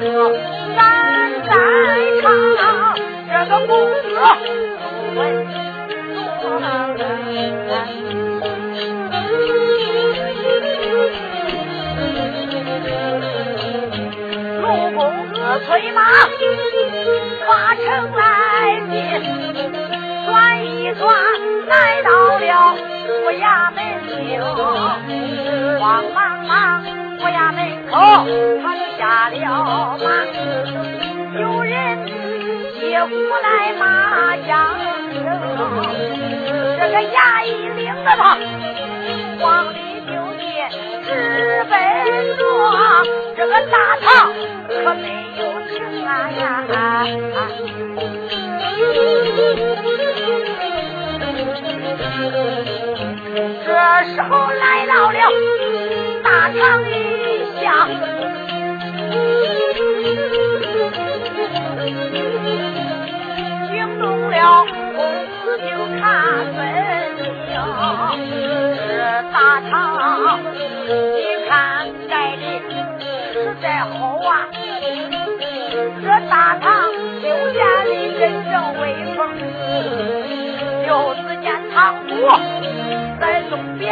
咱在场？这个公子问陆公子催马发城来进，转一转来到了府衙门厅，慌忙忙府衙门口他下了马，有人。接过来马缰绳，这个衙役领着他往里就进，直奔着这个大堂，可没有停啊！这时候来到了大堂里下。惊动了，公子就看分明，这大堂一看盖的实在好啊，这大堂修建的真正威风，就只见堂主在东边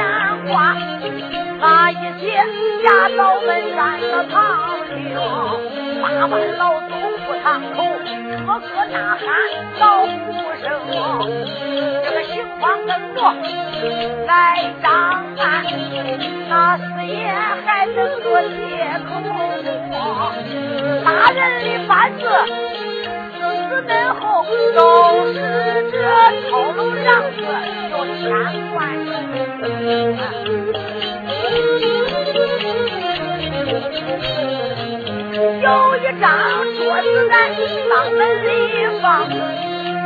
挂，那一些家嫂们站着堂厅，八班老祖不堂口。个个大喊老呼声，这个刑房灯着来张案，那四爷还等着接口。大人的班子，死死门后都是这操楼让子有千万有一张桌子在当门里放，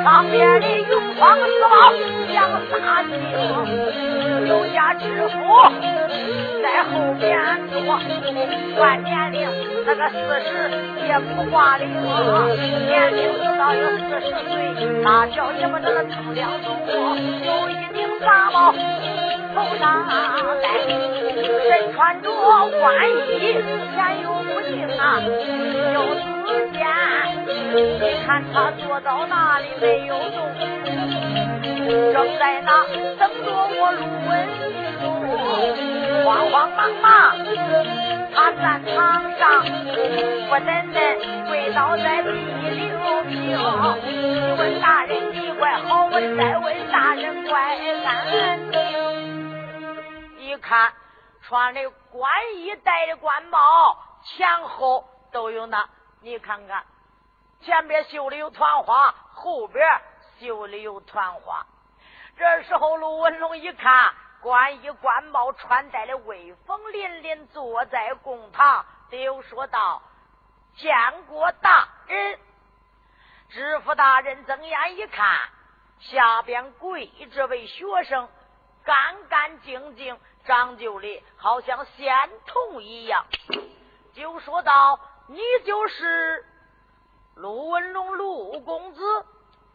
旁边的用方四宝两仨厅，有家知府在后边坐，管年龄那个四十也不挂零，年龄有到有四十岁，大小也不得个称两重，有一顶纱帽头上戴，身穿着官衣，前有不镜啊，有四件。你看他坐到那里没有动，正在那等着我录文书，慌慌忙忙，他站堂上，我等等跪倒在地六平。你问大人你怪好，我再问大人怪难听。一看穿的官衣，戴的官帽，前后都有那，你看看。前边绣的有团花，后边绣的有团花。这时候，陆文龙一看，官衣官帽，穿戴的威风凛凛，坐在公堂，就说道：“见过大人。”知府大人睁眼一看，下边跪这位学生，干干净净，长就的好像仙童一样，就说道：“你就是。”陆文龙，陆公子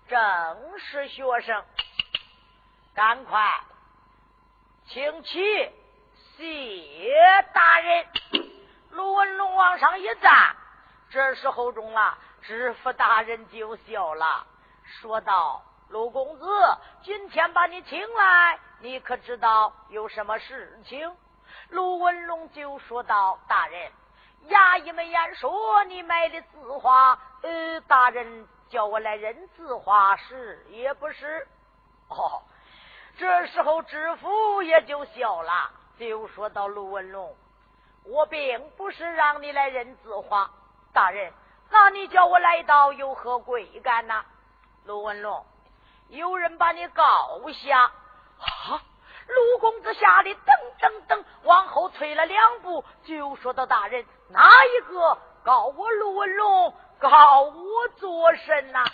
正是学生，赶快请起谢大人。陆文龙往上一站，这时候中了，知府大人就笑了，说道：“陆公子，今天把你请来，你可知道有什么事情？”卢文龙就说道：“大人，衙役们言说你买的字画，呃，大人叫我来认字画，是也不是？”哦，这时候知府也就笑了，就说到：“卢文龙。”我并不是让你来认字画，大人，那你叫我来到有何贵干呐？卢文龙，有人把你告下。啊！陆公子吓得噔噔噔往后退了两步，就说到：“大人，哪一个告我陆文龙？告我做甚呐？”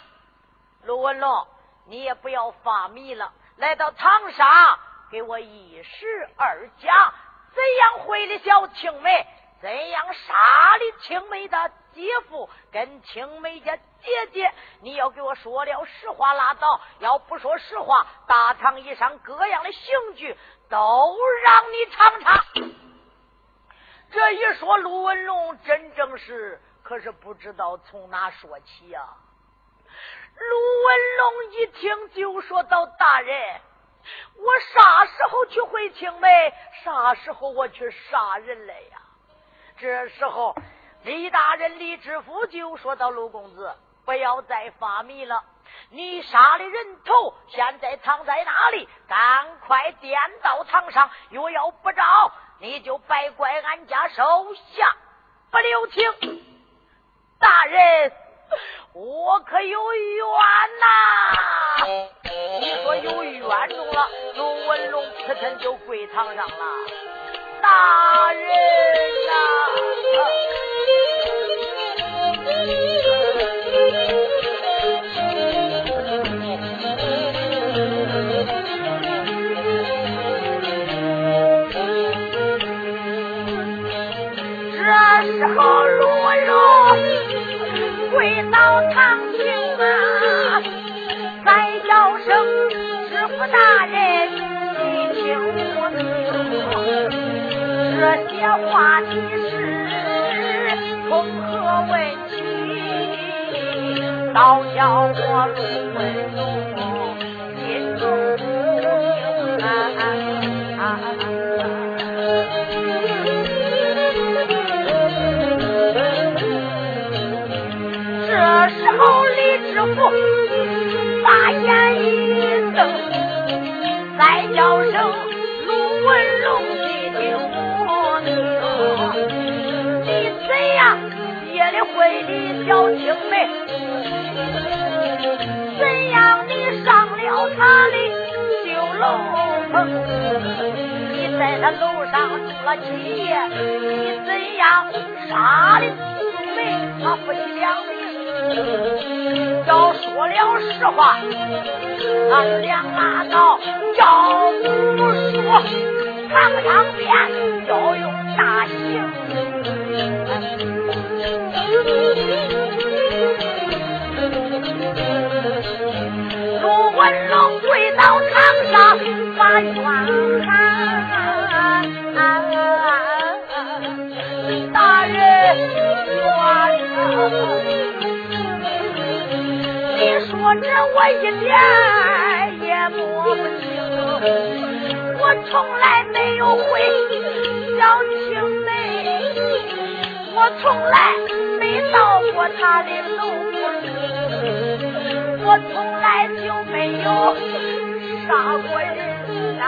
陆文龙，你也不要发迷了，来到长沙，给我一十二讲。怎样毁了小青梅？怎样杀的青梅的姐夫跟青梅家姐姐？你要给我说了实话拉倒，要不说实话，大堂以上各样的刑具都让你尝尝。这一说，陆文龙真正是可是不知道从哪说起呀。陆文龙一听就说到：“大人。”我啥时候去回青梅？啥时候我去杀人了呀？这时候，李大人李知府就说到：“陆公子，不要再发迷了。你杀的人头现在藏在哪里？赶快颠到堂上。若要不着，你就拜怪俺家手下不留情。大人。”我可有冤呐！你说有冤中了，陆文龙扑腾就跪堂上了。大人呐！这时候陆文龙。跪到堂前啊，再叫声师傅大人，听，这话题是从何问起？倒叫我在他楼上住了几夜？你怎样杀的青梅？他夫妻两个。要说了实话，俺俩拉倒；要不说，堂上边要用大刑。陆文龙跪到堂上，把冤这我一点也摸不清，我从来没有回小青梅，我从来没到过他的楼我从来就没有杀过人呐，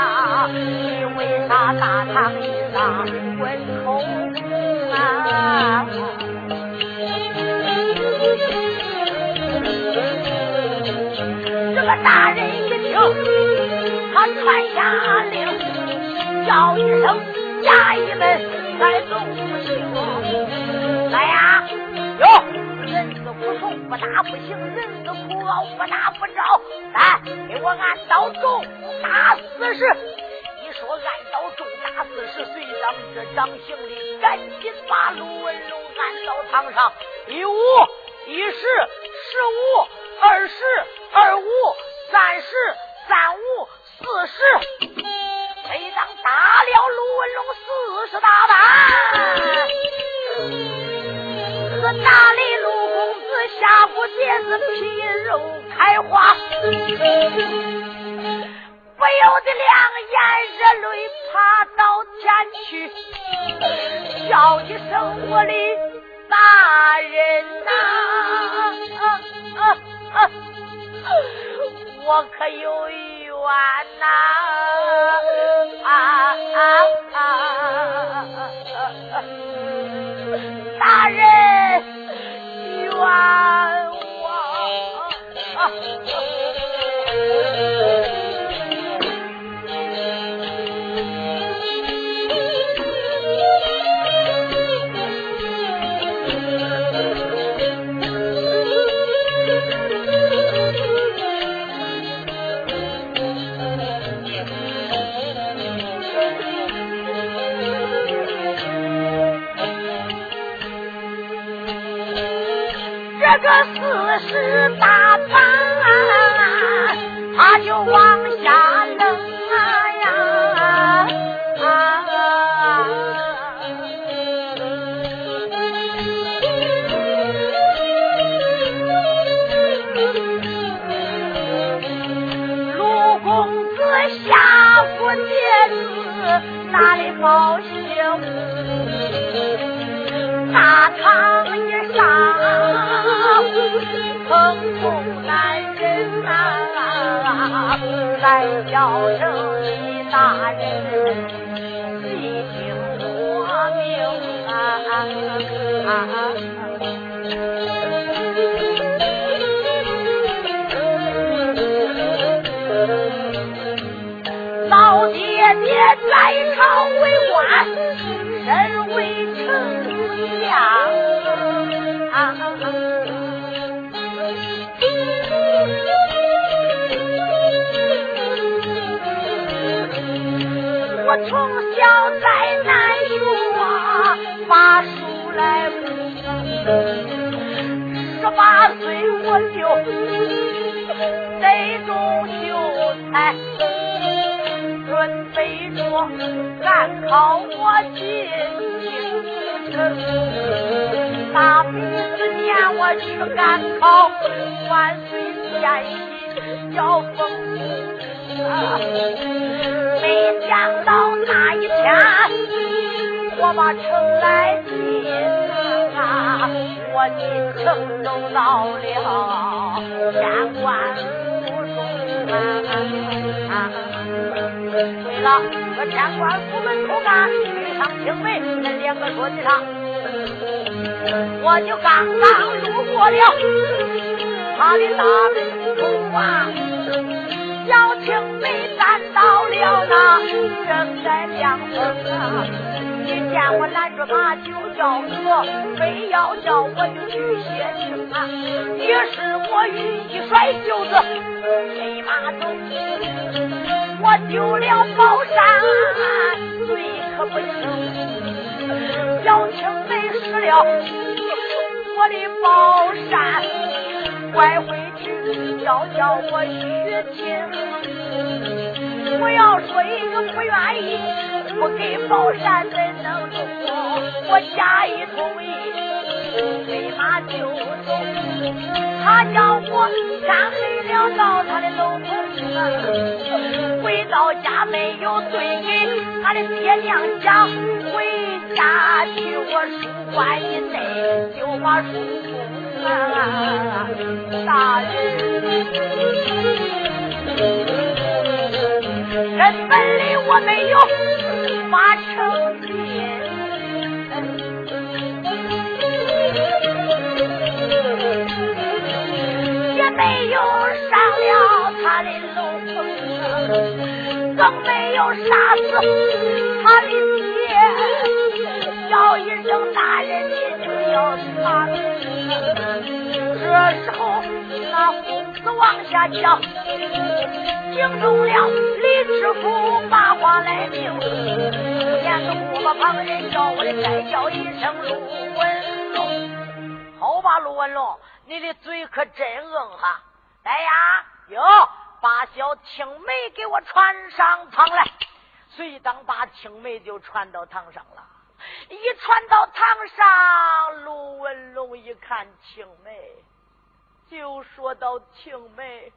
你为啥大堂一上问口啊？大人一听，他传下令，叫一声衙役们快走行。来呀，哟，人死不从不打不行，人死苦熬不打不着。来，给我按刀重打四十。你说按刀重打四十，随让这掌刑的赶紧把陆文龙按到堂上。一五一十十五二十二五，三十三五，四十。每当打了卢文龙四十大板，这打的卢公子下不节子皮肉开花，不由得两眼热泪爬到前去，叫一声我的大人呐！我可有冤呐啊啊！四呐，来叫声李大人细听我命啊！备着赶考我进京城。大比四年我去赶考，万岁天喜叫封没想到那一天，我把城来进啊，我进城都到了天官府中啊。为了，天官府门口干，遇上青梅，那两个桌子上，我就刚刚路过了他的大门口啊。小青梅站到了那正在凉风啊！你见我拦住马就叫我，非要叫我就去歇情啊！于是我一甩袖子，飞马走，我丢了宝山，罪可不轻。小青梅失了我的宝山，拐回去要叫我娶亲。我要说一个不愿意，不给宝山怎能住？我假意同意，立马就走。他叫我天黑了到他的楼，回到家没有对给他的爹娘讲，回家去我书馆以内就把书封大人。根本里我没有发成更没有杀死他的爹，叫一声大人你就要他。这时候那公子往下讲。惊动了李知府，把话来明。连个不把旁人叫我，再叫一声陆文龙。好吧，陆文龙，你的嘴可真硬哈！来呀，哟，把小青梅给我传上堂来。随当把青梅就传到堂上了。一传到堂上，陆文龙一看青梅。就说到青梅，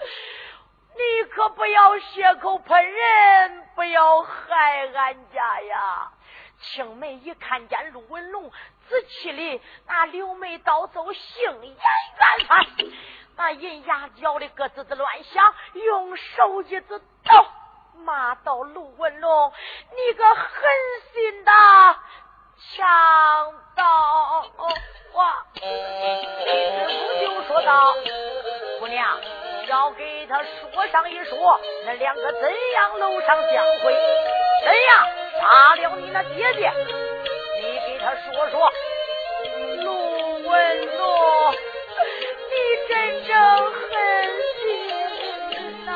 你可不要血口喷人，不要害俺家呀！青梅一看见陆文龙仔气的那柳眉刀走，杏眼圆翻，那银牙咬的咯吱吱乱响，用手一指刀骂道：“陆文龙，你个狠心的强盗！”我！李知府就说道：“姑娘，要给他说上一说，那两个怎样楼上相会？怎样杀了你那姐姐？你给他说说。”陆文龙，正狠心呐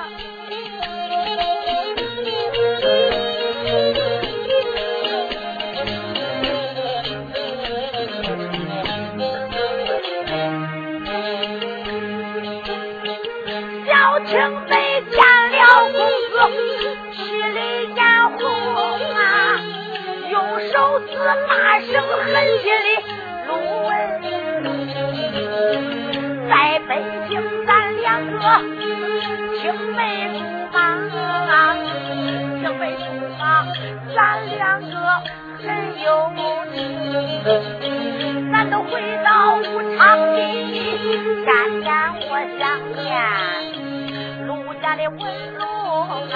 小青被见了公资吃里家红啊用手指骂声狠心里青梅竹马，青梅竹马，咱两个很有情。咱都回到武昌地，天天我想念。家的文龙啊，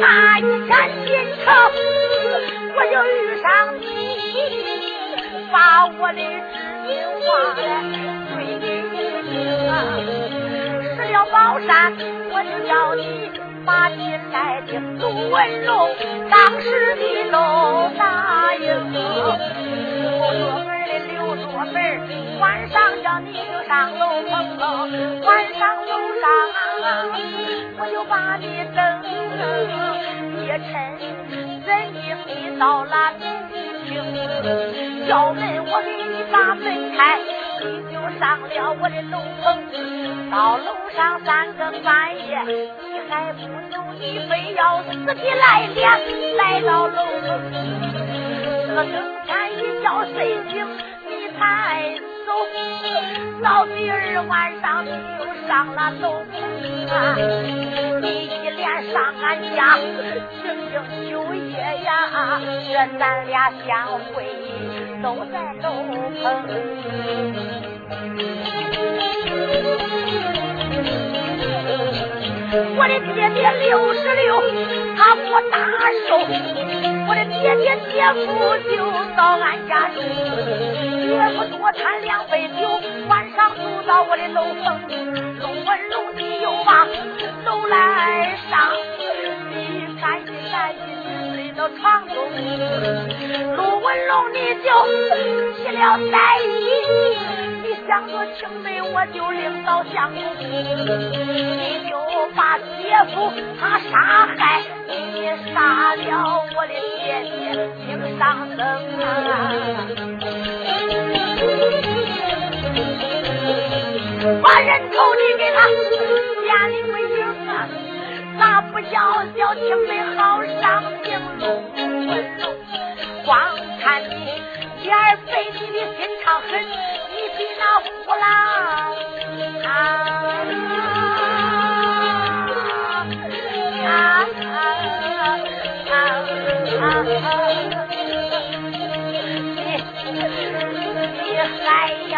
那一天进城，把我的知心话对给你。失了宝山，我就叫你把进来听。杜文龙当时你都答应。六座门的六座门，晚上叫你就上楼棚，晚上楼上我就把你等，也趁人影你到了叫门我给你把门开，你就上了我的楼棚，到楼上三更半夜，你还不走，你非要死的来了，来到楼棚，这个。一觉睡醒，你才走。到第二晚上，你又上了楼啊！一连上俺家，整整九夜呀。这咱俩相会都在楼棚。我的爹爹六十六，他不大寿。我的爹爹姐夫就到俺家住，也不多贪两杯酒，晚上住到我的楼棚，龙文龙你又往楼来上，你赶紧赶紧睡到床中，陆文龙你就起了歹意。你想着青梅，我就领到相公，你就把姐夫他杀害，你杀了我的姐姐，命丧生啊！把人头你给他眼里没影啊，咋不叫小青梅好上情路？光看你脸儿肥，你的心肠狠。你比那虎狼啊啊啊！你你还要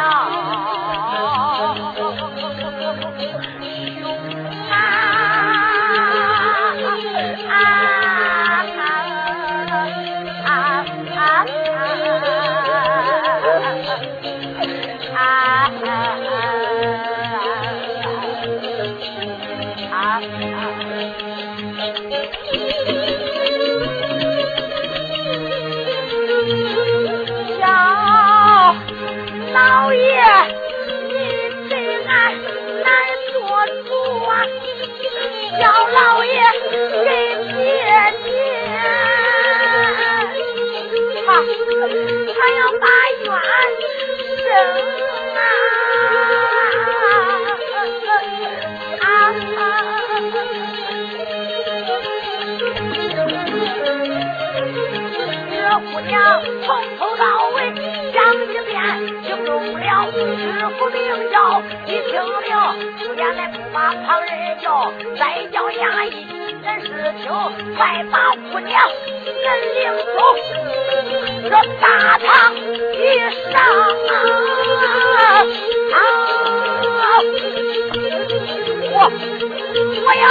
你，听了，出言来不把旁人叫，再叫衙役，人事听，快把姑娘人领走。这大堂一上啊，我我要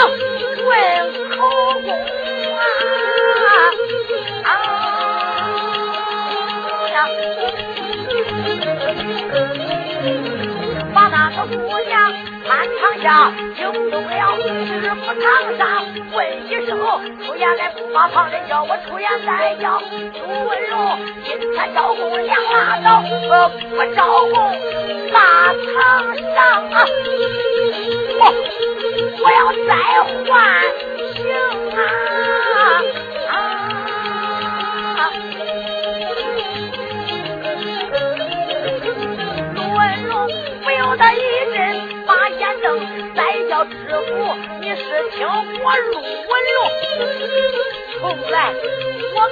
个姑娘满堂下，惊动了。师傅堂上，问一声，出言来不把旁人叫，我出言再叫朱文龙，今天招供两拉倒，不招供满堂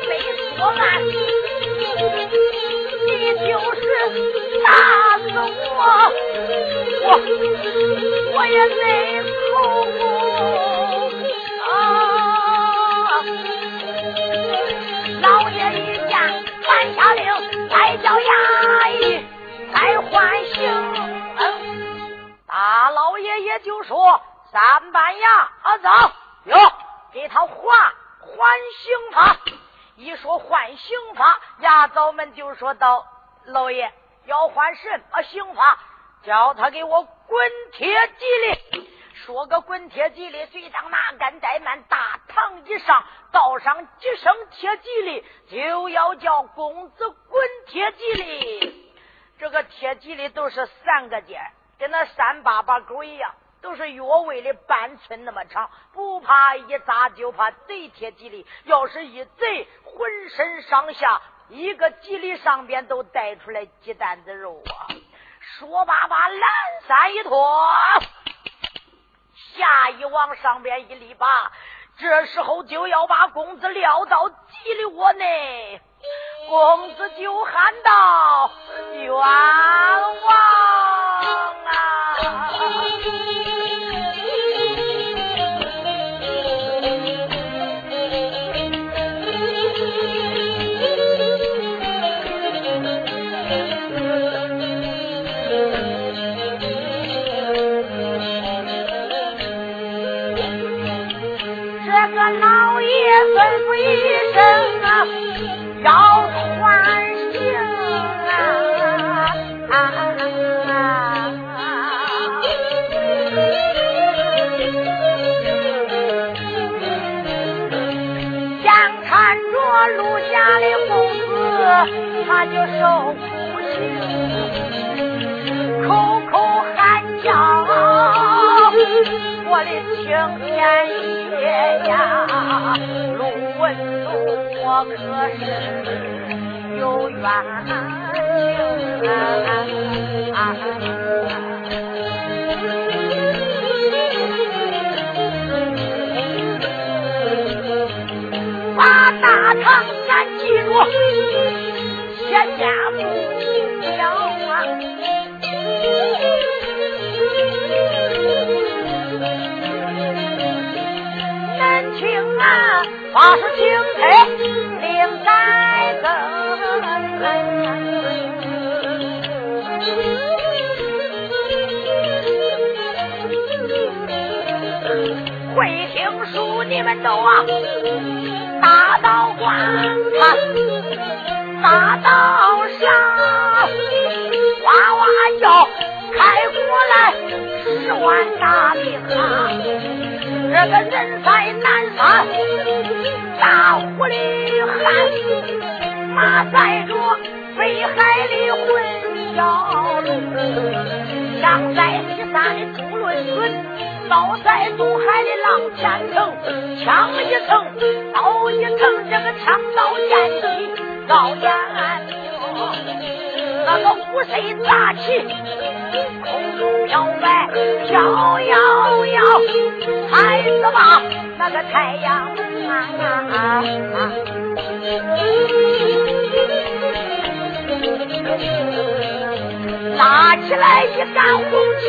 没说暗，你就是打死我，我我也没口供啊！老爷一见，传下令，再叫衙役再换刑。大老爷爷就说：“三班衙啊，走哟，给他换换刑他。”一说换刑法，衙早们就说道：“老爷要换什么刑法？叫他给我滚铁蒺藜。”说个滚铁蒺藜，随长拿杆怠慢，大堂一上，道上几声铁蒺藜，就要叫公子滚铁蒺藜。这个铁蒺藜都是三个尖。跟那三八八狗一样，都是约位的半寸那么长，不怕一砸，就怕贼贴吉利。要是一贼，浑身上下一个吉利上边都带出来鸡蛋子肉啊！说罢把蓝衫一脱，下一往上边一立把，这时候就要把公子撂到吉利窝内。公子就喊道：“冤枉！”啊这个人在南山，大湖里汉，马载着北海的混小龙，上在西山的朱论孙。刀在东海的浪千层，枪一层，刀一层，这个枪刀剑戟高眼，那个虎身扎起，摇摆飘摇摇，孩子吧，那个太阳啊！拉起来一杆红旗，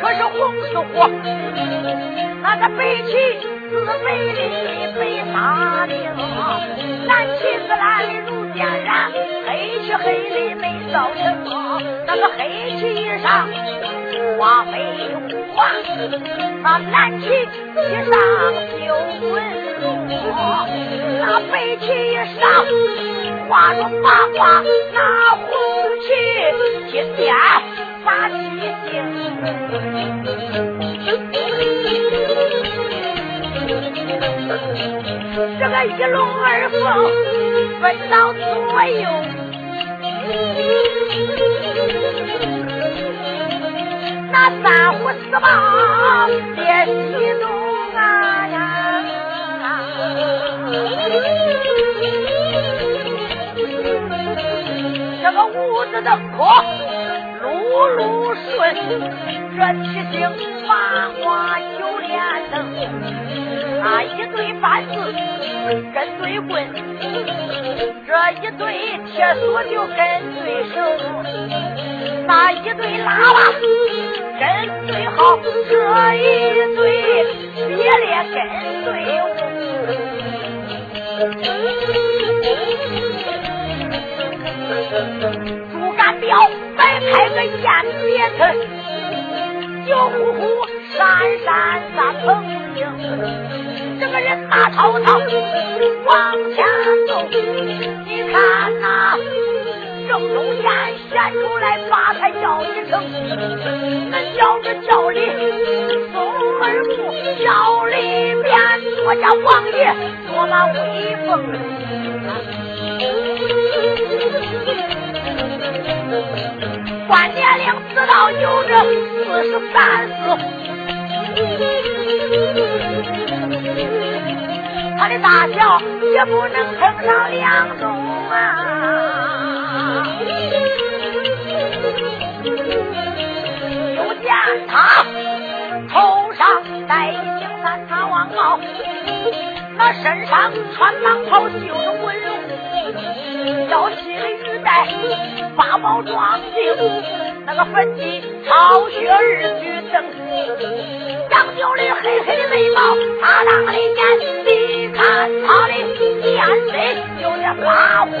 可是红似火。那个白旗是白的白沙绫，蓝旗是蓝的如剑染，黑旗黑的没造成。那个黑旗上花飞花，那蓝旗旗上绣纹路，那白旗上花着八卦，那红旗金边发七星。这个一龙二凤分到左右，那三虎四豹别激动啊呀！这个五子登科路路顺，这七星八卦九连灯。那一对板子跟对棍，这一对铁锁就跟对绳，那一对喇叭跟对号，这一对别列跟对舞。竹竿吊摆开个雁别 thân，酒呼呼闪闪大鹏鹰。这个人马滔滔往前走，你看那正中间显出来八抬轿一乘，那轿着轿里松二木，轿里边坐家王爷多么威风。关年龄知道有这四十三四。他的大小也不能称上两种啊！就见他头上戴一顶三叉王帽，那身上穿蟒袍绣着纹龙，腰系的玉带八宝装镜，那个粉底朝雪二举灯，杨九的黑黑的眉毛，大大的眼睛。看他的眼神有点发红，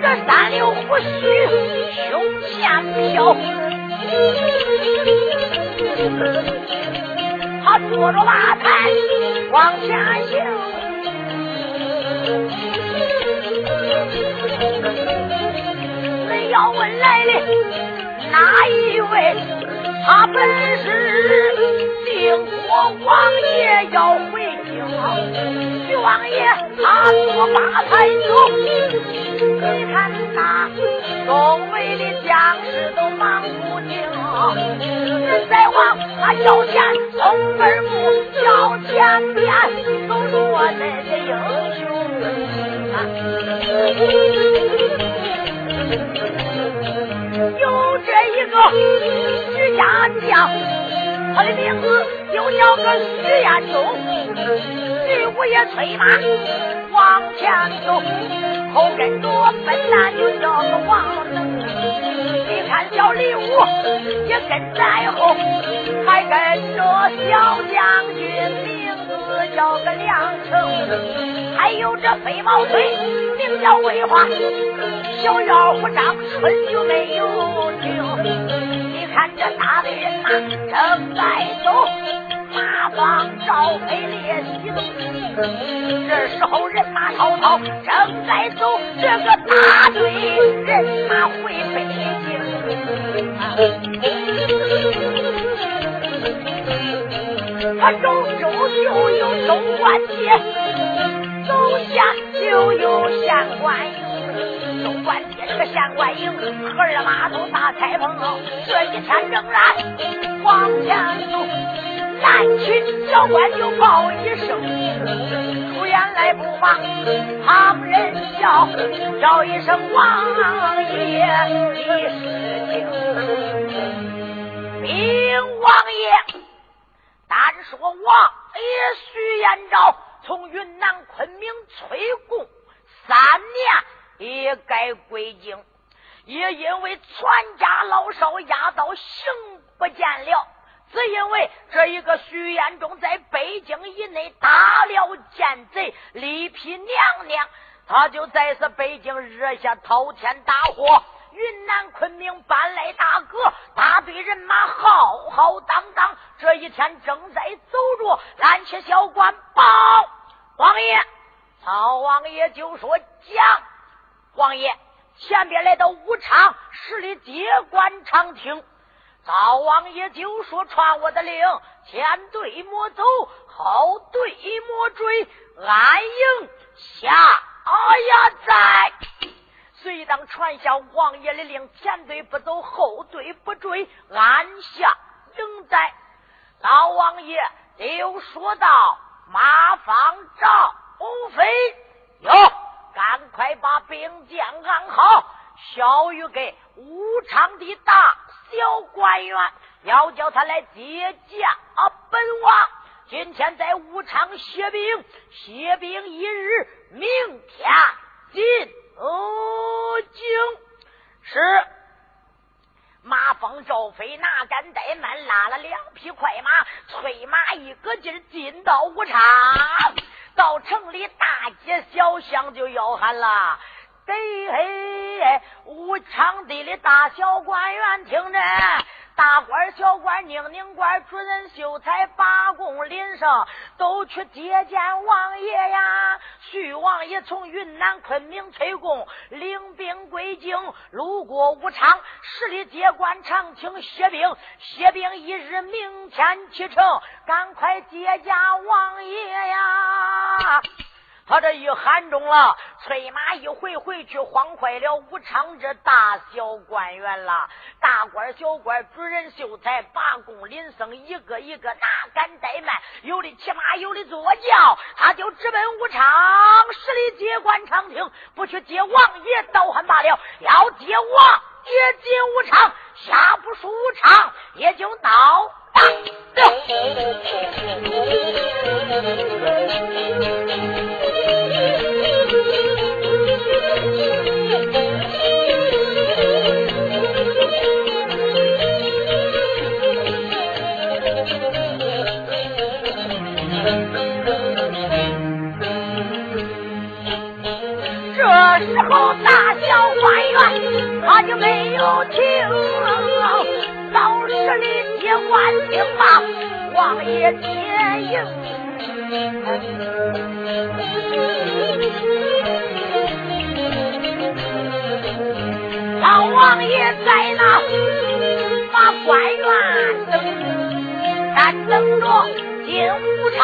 这三绺胡须胸前飘，他坐着马台往前行，哪一位？他本是定国王爷要回京，徐王爷他做八抬轿，你看那周围的将士都忙不停。人在往他脚前从耳目，脚前边都落那些英雄。有这一个徐家将，他的名字就叫个徐彦中。徐五爷催马往前走，后跟着笨蛋就叫个王能。你看小李武也跟在后，还跟着小将军。叫个梁成，还有这飞毛腿，名叫魏华，小妖虎张春就没有停。你看这大队人马正在走，马放赵飞烈行。这时候人马滔滔正在走，这个大队人马回北京。他周周就有州官街，走下就有县官营。州官街这个县官营，荷儿码头大开棚。这一天仍然往前走，南去小官就报一声，出言来不忙，旁人笑，叫一声王爷李世清，禀王爷。说王爷徐延昭从云南昆明催贡三年也该归京，也因为全家老少押到行不见了。只因为这一个徐延忠在北京以内打了奸贼，李皮娘娘，他就在是北京惹下滔天大祸。云南昆明搬来大哥，大队人马浩浩荡荡，这一天正在走着，蓝旗小官报王爷，曹王爷就说讲，王爷前边来到武昌十里接官长厅。赵王爷就说：“传我的令，前队莫走，后队莫追，安营下呀在。”随当传下王爷的令，前队不走，后队不追，按下营在。老王爷又说道：“马方赵飞哟，赶快把兵将安好，小玉给武昌的大。”小官员要叫他来接驾本王，今天在武昌歇兵，歇兵一日，明天进京。是马蜂赵飞哪敢怠慢，拉了两匹快马，催马一个劲儿进到武昌，到城里大街小巷就吆喊了。得嘿，武昌地里大小官员听着，大官小官、宁宁官、主任秀才、八公林生都去接见王爷呀。徐王爷从云南昆明催贡，领兵归京，路过武昌，十里接官长请歇兵，歇兵一日，明天启程，赶快接驾王爷呀。他这一喊中了，催马一回回去，慌坏了武昌这大小官员了。大官小官、主人秀才、八公林生，一个一个哪敢怠慢？有的骑马，有的坐轿，他就直奔武昌十里接官长厅，不去接王爷，倒还罢了；要接王爷进武昌，下不输武昌，也就闹大了。这时候，大小官员他就没有听，到十里接官听罢，王爷接应。老王爷在那把官员等，等着进武昌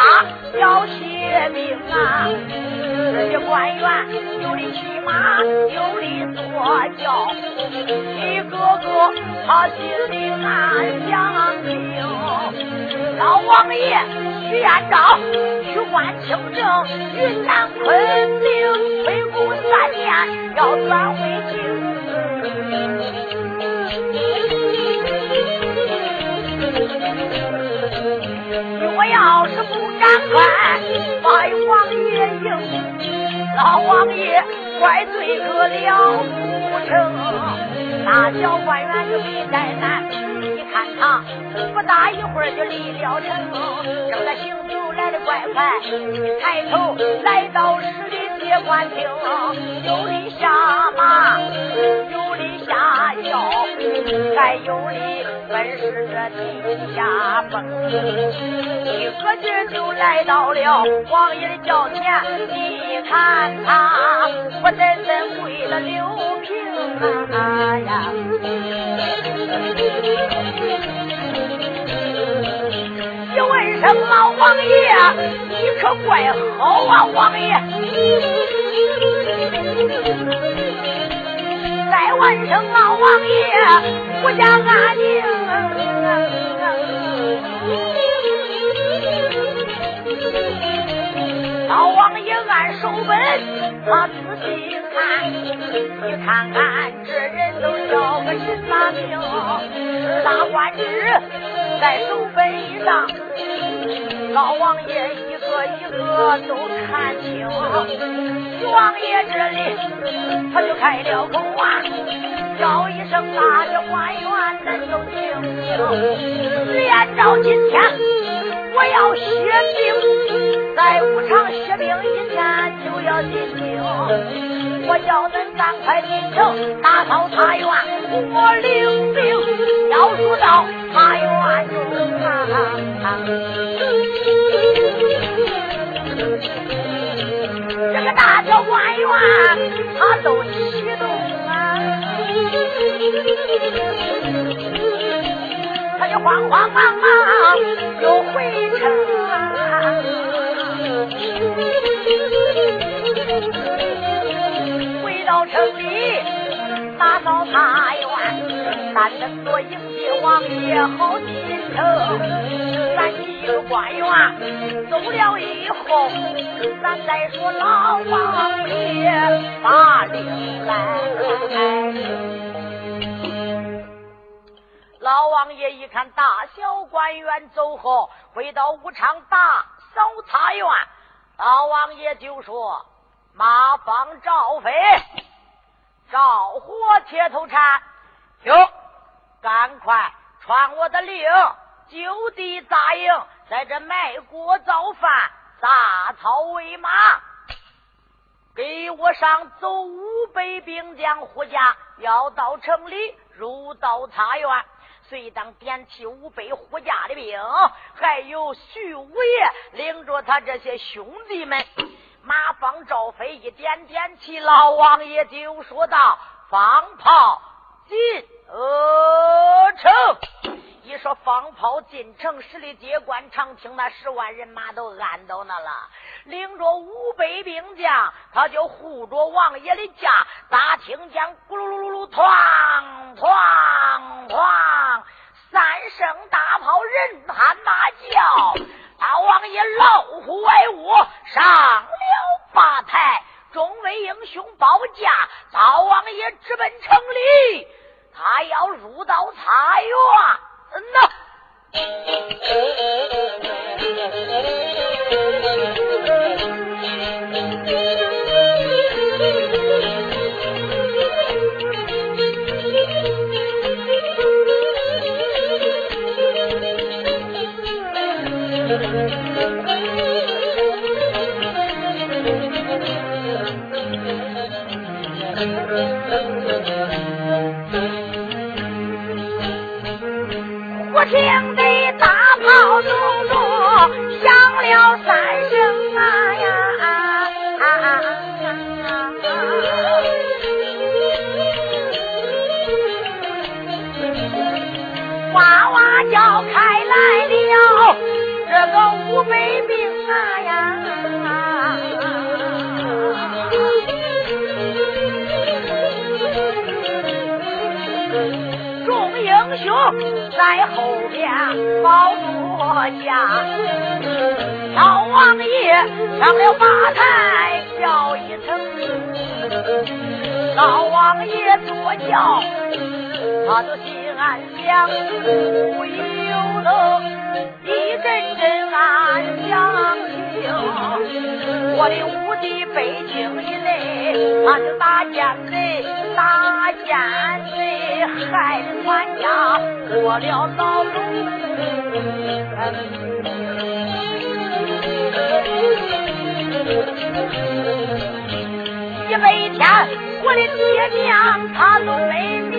要歇兵啊！这些官员有的骑马，有的坐轿，一个个他心里暗想定。老王爷徐彦昭去官清正，云南昆明催贡三年，要转回京。要是不赶快拜王爷迎，老王爷怪罪可了。不成？那小官员就没怠慢，你看他不大一会儿就离了。城，正在行走来的快快，抬头来到十里别管听，有的下马，有的下轿，还有的。本是这地下风，一个劲就来到了王爷的轿前。你看他我真真跪了刘平啊呀！一问声老王爷，你可怪好啊，王爷。再问声老王爷。我家安宁，老王爷？按手本，他仔细看，你看看这人都叫个什么名？四大官职在手本上，老王爷一个一个都看清。王爷这里他就开了口啊，叫一声啊，这花园人都听听。连着今天我要歇兵，在武昌歇兵一天就要进京，我叫恁赶快进城打扫茶园，我领兵要入到茶园中啊。这个大小官员他都启动啊，他就慌慌忙忙又回城啊，回到城里打扫茶园，咱等着迎王爷好进城，咱。官员走了以后，咱再说老王爷把令来。老王爷一看大小官员走后，回到武昌大扫茶园。老王爷就说：“马放赵飞，赵火铁头禅，哟，赶快传我的令，就地扎营。”在这卖锅造饭，杂草喂马，给我上走五百兵将护驾，要到城里入到茶园，随当点起五百护驾的兵，还有徐五爷领着他这些兄弟们，马帮赵飞一点点起，老王爷就说道：“放炮进城。”一说放炮进城，十里街关长亭那十万人马都按到那了，领着五百兵将，他就护着王爷的驾。大听见咕噜噜噜噜，哐哐哐，三声大炮，人喊马叫。大王爷老虎威武上了八台，众位英雄保驾。大王爷直奔城里，他要入到茶园。嗯呐。不听在后边保住家，老王爷上了八台叫一声，老王爷坐轿，他就心安详，不由得一阵阵暗香情。我的五弟北京以内，他就打奸贼，打奸贼害全家，过了牢笼。一百天，我的爹娘他都没命，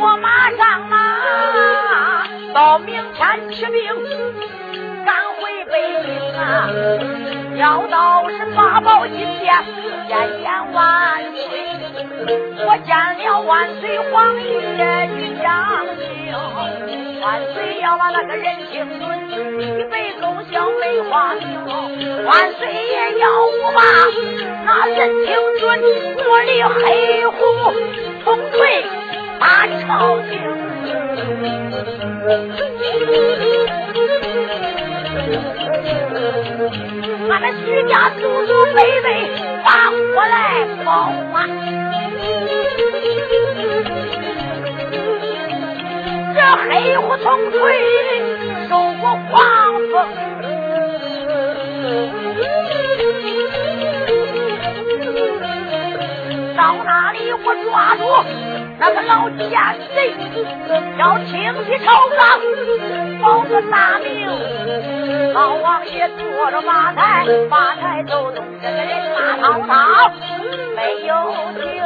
我马上啊，到明天起兵，赶回北京啊，要到是八宝金殿见见万岁。我见了万岁皇爷去将军，万岁要把那个人情论，一辈忠孝梅花酒。万岁爷要我把那人情论，我的黑虎冲锤把朝廷。俺们徐家祖祖辈辈把我来保啊！这黑虎从水受过狂风，到哪里我抓住那个老奸贼，要清洗朝纲，保个大名。老王爷坐着马台，马台走动，这个人马滔滔，没有停，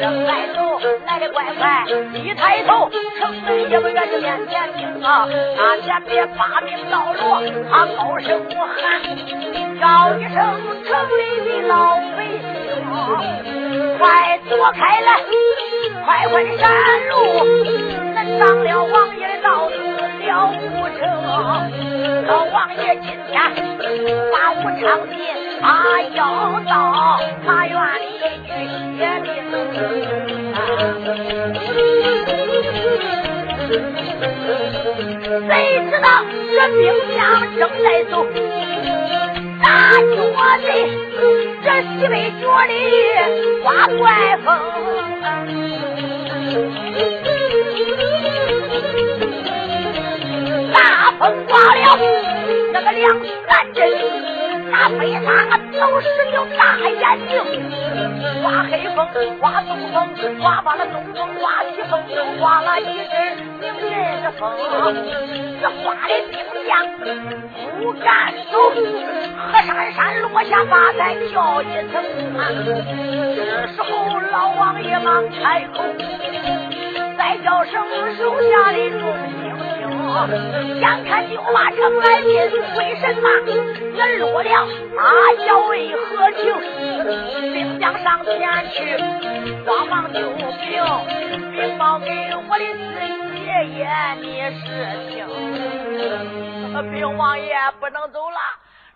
正在走，来的快快，一抬头，城门也不远就面前听啊，他前边八名道罗，他高声呼喊，叫一声城里的老百姓，快躲开来，快快的山路，咱当了王爷的道子了不成？老王爷今天把武昌的啊要到法院里去写名。谁知道这兵将正在走，大脚的这西北角里刮怪风。大风刮了那个两三阵，那飞沙都是条大眼睛。刮黑风，刮东风，刮把那东风，刮西风，又刮了一阵名人的风。这刮的兵将不敢走，河山山落下马在叫一声。这时候老王爷忙开口。再叫声手下的众，眼看就把城来进，为什么人落了？大叫为何情？兵将上前去，慌忙就禀，禀报给我的四爷爷，你是听。禀王爷不能走了，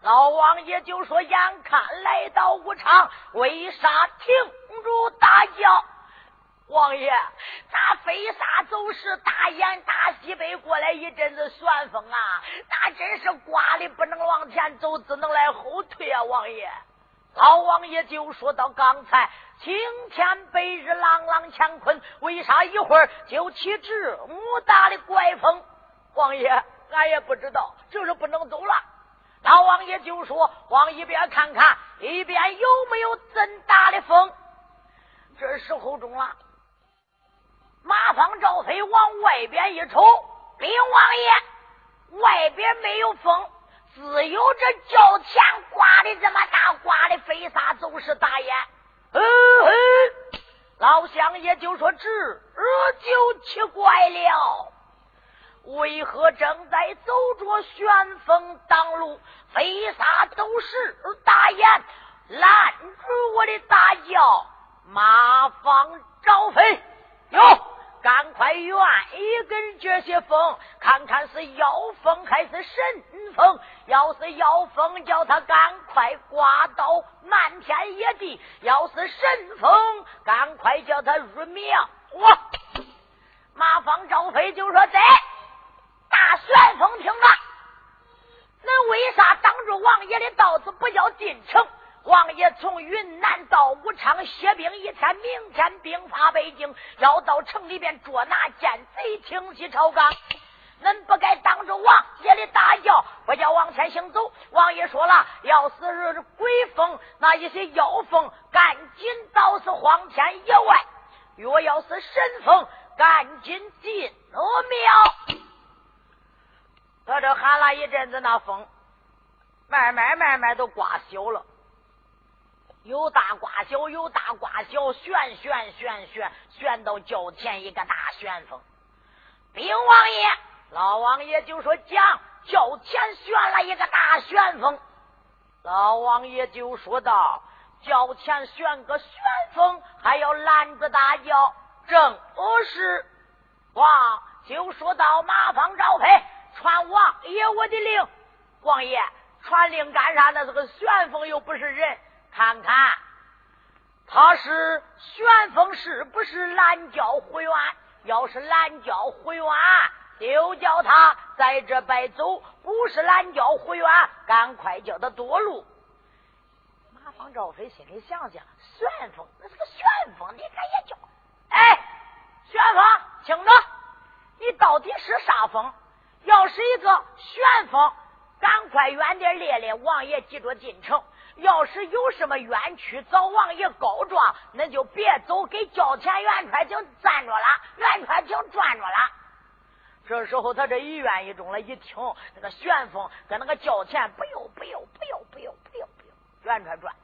老王爷就说：眼看来到武昌，为啥停住大叫？王爷，咋飞沙走石，大雁大西北过来一阵子旋风啊！那真是刮的不能往前走，只能来后退啊！王爷，老王爷就说到刚才晴天白日，朗朗乾坤，为啥一会儿就起这么大的怪风？王爷，俺也不知道，就是不能走了。老王爷就说往一边看看，一边有没有真大的风。这时候中了。马方赵飞往外边一瞅，禀王爷，外边没有风，只有这轿前刮的这么大，刮的飞沙走石大雁。嗯哼，老乡爷就说：“这就奇怪了，为何正在走着旋风挡路，飞沙走石大雁拦住我的大轿？马方赵飞哟！”赶快愿意跟这些风，看看是妖风还是神风。要是妖风，叫他赶快刮到漫天野地；要是神风，赶快叫他入庙。哇！马方赵飞就说：“在大旋风听着，恁为啥挡住王爷的道子，不叫进城？”王爷从云南到武昌歇兵一天，明天兵发北京，要到城里边捉拿奸贼，清洗朝纲。恁不该当着王爷的大轿，不叫往前行走。王爷说了，要是鬼风，那一些妖风，赶紧倒是荒天野外；若要是神风，赶紧进庙。他这喊了一阵子，那风慢慢慢慢都刮小了。有大刮小，有大刮小，旋旋旋旋旋到轿前一个大旋风。禀王爷，老王爷就说将轿前旋了一个大旋风。老王爷就说道：轿前旋个旋风，还要拦着大轿。正是，王就说到马方赵飞传王爷我的令。王爷传令干啥？那是个旋风，又不是人。看看，他是旋风，是不是拦轿回院？要是拦轿回院，就叫他在这白走；不是拦轿回院，赶快叫他夺路。马方赵飞心里想想：旋风，那是个旋风，你敢也叫？哎，旋风，听着，你到底是啥风？要是一个旋风，赶快远点列列，王爷记着进城。要是有什么冤屈，找王爷告状，那就别走，给交钱袁川亭站着了，袁川亭转着了。这时候他这一愿一中了，一听那个旋风跟那个交钱，不要不要不要不要不要不要，袁川转，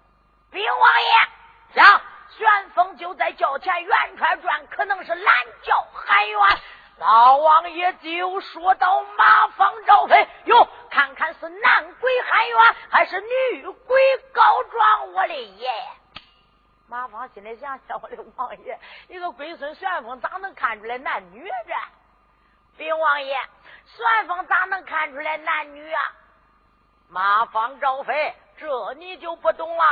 禀王爷，行，旋风就在交钱，袁川转，可能是懒叫喊冤。老王爷就说到：“马方赵飞，哟，看看是男鬼喊冤，还是女鬼告状？我的爷！”马方心里想想：“我的王爷，一个龟孙旋风，咋能看出来男女这？”禀王爷，旋风咋能看出来男女啊？马方赵飞，这你就不懂了。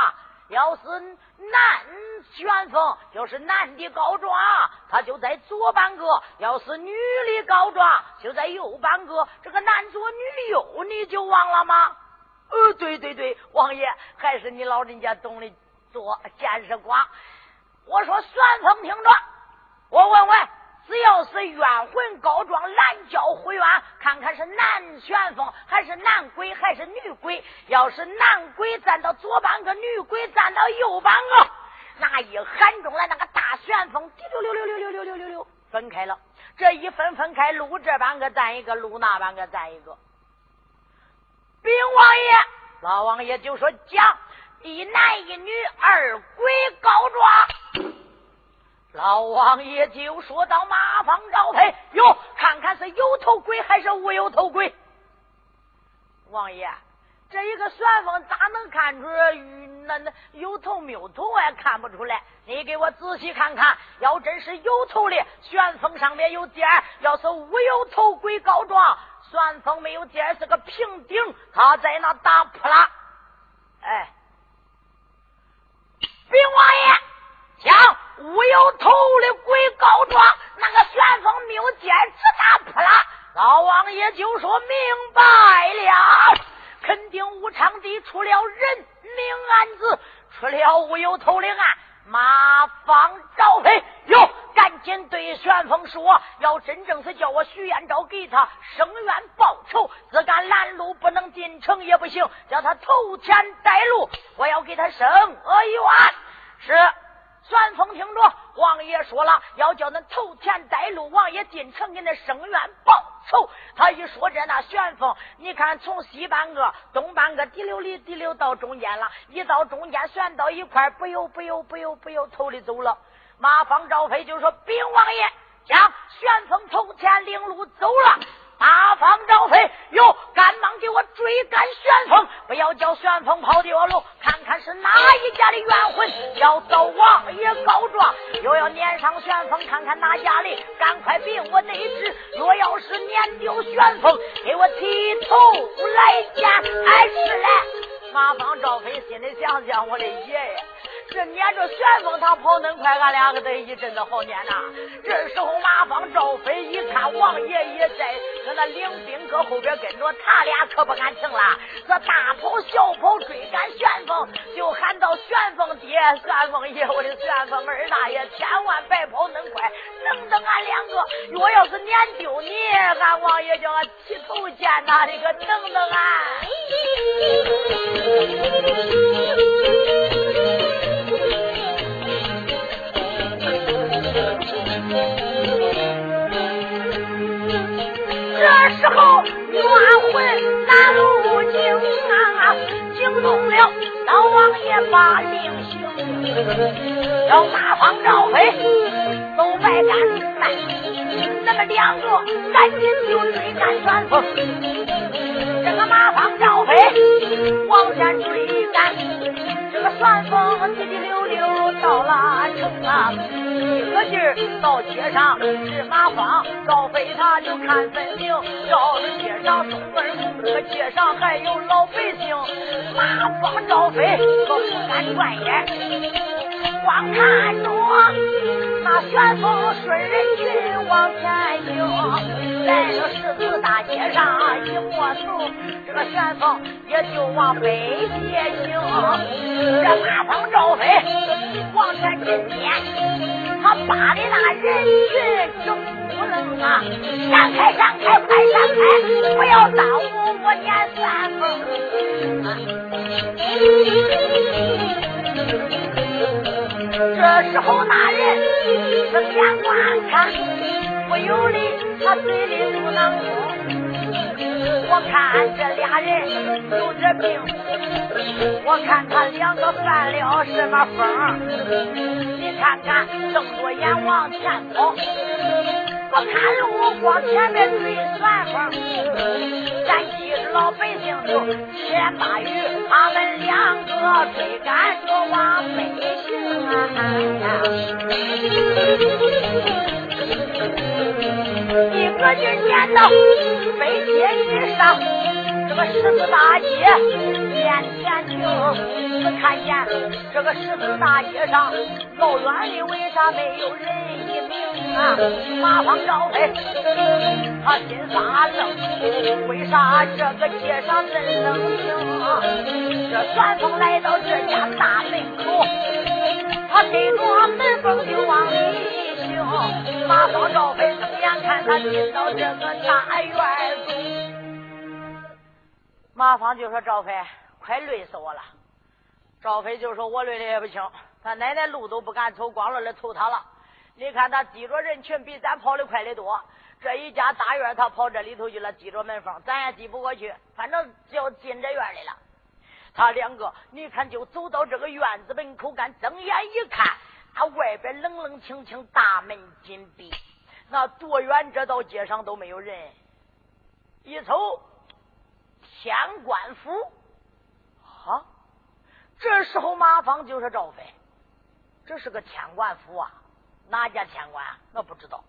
要是男旋风，就是男的告状，他就在左半个；要是女的告状，就在右半个。这个男左女右，你就忘了吗？呃，对对对，王爷还是你老人家懂得多，见识广。我说旋风听着，我问问。只要是冤魂告状，拦轿回冤，看看是男旋风还是男鬼还是女鬼。要是男鬼站到左半个，女鬼站到右半个，那一喊中了，那个大旋风滴溜溜溜溜溜溜溜溜溜分开了。这一分分开，路这半个站一个，路那半个站一个。禀王爷，老王爷就说讲一男一女二鬼告状。老王爷就说到：“马方赵飞，哟，看看是有头鬼还是无有头鬼。”王爷，这一个旋风咋能看出那那有头没有头？我也看不出来。你给我仔细看看，要真是有头的旋风上面有尖要是无有头鬼告状，旋风没有尖是个平顶，他在那打扑啦。哎，禀王爷。像无有头的鬼告状，那个旋风没有剑，直打扑啦。老王爷就说明白了，肯定武昌地出了人命案子，出了乌有头的案。马方赵飞哟，赶紧对旋风说，要真正是叫我徐彦昭给他伸冤报仇，自敢拦路不能进城也不行，叫他投钱带路，我要给他伸冤。是。旋风听着，也说了，要叫恁头前带路，王爷进城给那生愿报仇。他一说这，那旋风，你看从西半个、东半个，滴溜里滴溜到中间了，一到中间旋到一块，不由不由不由不由头里走了。马方赵飞就说：“禀王爷，将旋风头前领路走了。”大方赵飞哟，赶忙给我追赶旋风，不要叫旋风跑掉路。看看是哪一家的冤魂要找王爷告状，又要撵上旋风，看看哪家的，赶快禀我得知。若要是撵丢旋风，给我剃头来见。哎，是嘞。马方赵飞心里想想，我的爷爷。这撵着旋风，他跑恁快，俺两个得一阵子好撵呐。这时候马方赵飞一看王爷也在，他那领兵搁后边跟着，他俩可不敢停了。这大跑小跑追赶旋风，就喊到旋风爹、旋风爷，我的旋风二大爷，千万别跑恁快，等等俺两个。我要是撵丢你，俺王爷叫俺剃头见呐，你可等等俺。时候冤魂难路惊啊，惊动了老王爷把令行，要马方赵飞都外赶来，那么两个赶紧就追赶旋风，这个马方赵飞往前追赶。这个旋风滴滴溜溜到了城啊，到街上是马方赵飞，他就看分明。到了街上东门口，这个街上还有老百姓。马方赵飞可不敢转眼，光看着那旋风顺人群往前行，来了十字大街上一摸头，这个旋风也就往北边行。这马方赵飞往前进撵，他扒的那人群正不能啊！闪开，闪开，快闪开！不要耽误我撵三丰。这时候那人睁眼观看，不由得他嘴里嘟囔着：“我看这俩人有点病，我看他两个犯了什么疯？”你看看，瞪着眼往前跑，不看路，光前面追旋风。咱几十老百姓就千把雨，他们两个追赶着往北行啊！一个劲撵到北街一上，这个十字大街。面前听，只看见这个十字大街上老远的，为啥没有人一名啊？马方赵飞，他心发愣，为啥这个街上真冷清？这旋风来到这家大门口，他跟着门缝就往里行。马方赵飞眼看他进到这个大院中，马芳就说：“赵飞。”快累死我了！赵飞就说：“我累的也不轻，他奶奶路都不敢走，光了来凑他了。你看他挤着人群，比咱跑的快的多。这一家大院，他跑这里头去了，挤着门缝，咱也挤不过去。反正就进这院里了。他两个，你看就走到这个院子门口，敢睁眼一看，他外边冷冷清清，大门紧闭。那多远这道街上都没有人。一瞅，天官府。”好，这时候马芳就是：“赵飞，这是个天官府啊，哪家天官？我不知道。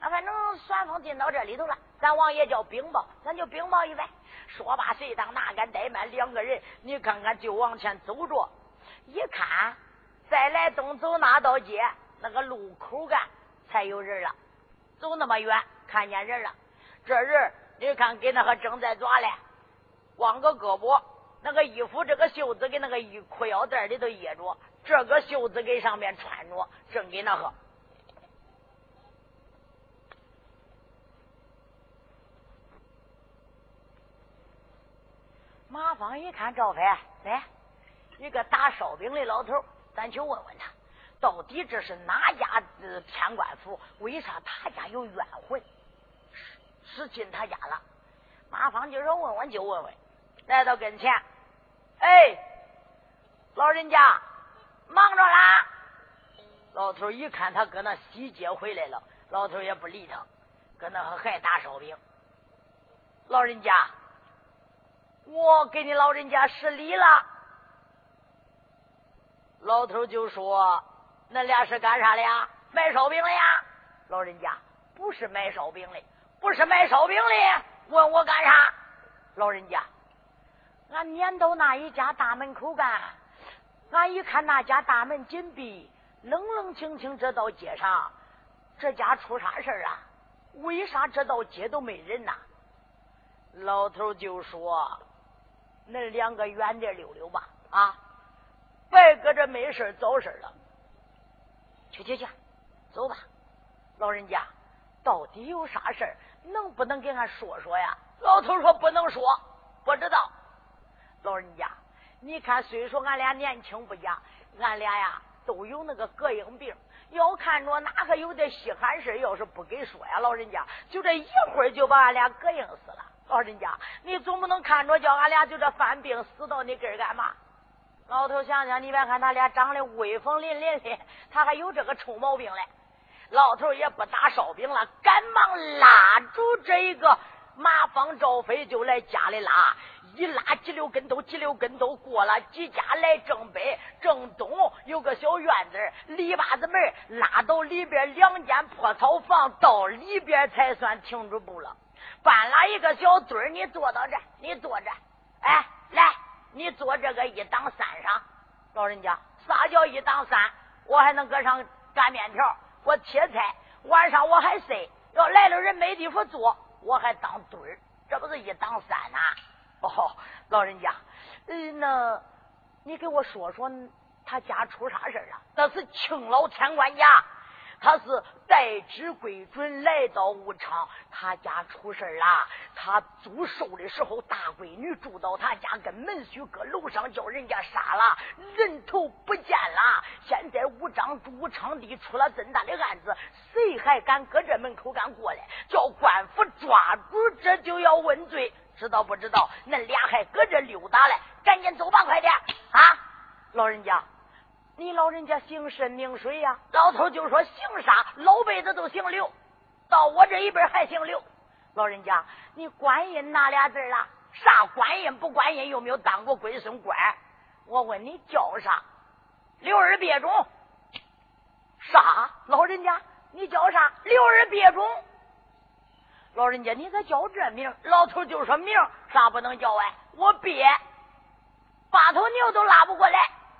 那反正旋风进到这里头了，咱王爷叫禀报，咱就禀报一呗。”说罢，谁当哪敢怠慢？两个人，你看看，就往前走着。一看，再来东走那道街，那个路口干才有人了。走那么远，看见人了。这人，你看，跟那个正在抓嘞，光个胳膊。那个衣服，这个袖子给那个衣裤腰带里头掖着，这个袖子给上面穿着，正给那个。马芳一看赵飞，来一个打烧饼的老头，咱去问问他，到底这是哪家的天官府？为啥他家有冤魂？是是进他家了？马芳就说问问就问问。来到跟前，哎，老人家忙着啦。老头一看他搁那西街回来了，老头也不理他，搁那还打烧饼。老人家，我给你老人家施礼了。老头就说：“恁俩是干啥的呀？卖烧饼的呀？”老人家不是卖烧饼的，不是卖烧饼的，问我干啥？老人家。俺撵到那一家大门口干，俺一看那家大门紧闭，冷冷清清。这道街上，这家出啥事啊？为啥这道街都没人呐？老头就说：“恁两个远点溜溜吧，啊，别搁这没事找事了。去去去，走吧。老人家，到底有啥事能不能给俺说说呀？”老头说：“不能说，不知道。”老人家，你看，虽说俺俩年轻不假，俺俩呀都有那个膈应病。要看着哪个有点稀罕事要是不给说呀，老人家就这一会儿就把俺俩膈应死了。老人家，你总不能看着叫俺俩就这犯病死到你根儿干嘛？老头想想，你别看他俩长得威风凛凛的，他还有这个臭毛病嘞。老头也不打烧饼了，赶忙拉住这一个马方赵飞就来家里拉。一拉几溜跟头，几溜跟头过了几家来正北正东有个小院子，篱笆子门拉到里边两间破草房，到里边才算停住步了。搬了一个小墩儿，你坐到这，你坐这，哎，来，你坐这个一档三上。老人家，啥叫一档三？我还能搁上擀面条，我切菜，晚上我还塞。要来了人没地方坐，我还当墩儿，这不是一档三呐？哦，老人家，嗯，那你给我说说他家出啥事了？那是青老天官家，他是代旨归准来到武昌，他家出事了。他租寿的时候，大闺女住到他家，跟门婿搁楼上叫人家杀了，人头不见了。现在武昌武昌地出了这么大的案子，谁还敢搁这门口敢过来？叫官府抓住，这就要问罪，知道不知道？恁俩还搁这溜达嘞，赶紧走吧，快点啊！老人家。你老人家姓甚名谁呀？老头就说姓啥，老辈子都姓刘，到我这一辈还姓刘。老人家，你观音哪俩字了？啥观音不观音？有没有当过龟孙官？我问你叫啥？刘二别种。啥？老人家，你叫啥？刘二别种。老人家，你咋叫这名？老头就说名啥不能叫哎，我别八头牛都拉不过来。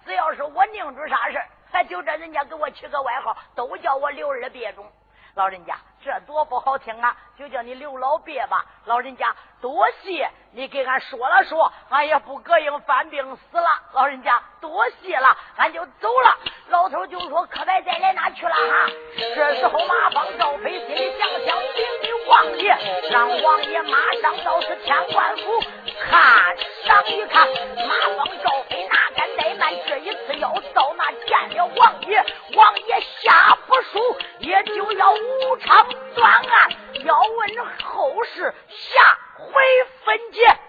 只要是我拧住啥事还就这人家给我取个外号，都叫我刘二别种。老人家，这多不好听啊！就叫你刘老别吧。老人家，多谢你给俺说了说，俺也不膈应犯病死了。老人家，多谢了俺就走了。老头就说可别再来那去了哈这时候马帮赵飞心里想想禀给王爷让王爷马上到是天官府看赏一看马帮赵飞哪敢怠慢这一次要到那见了王爷王爷下不书也就要武昌断案要问后事下回分解。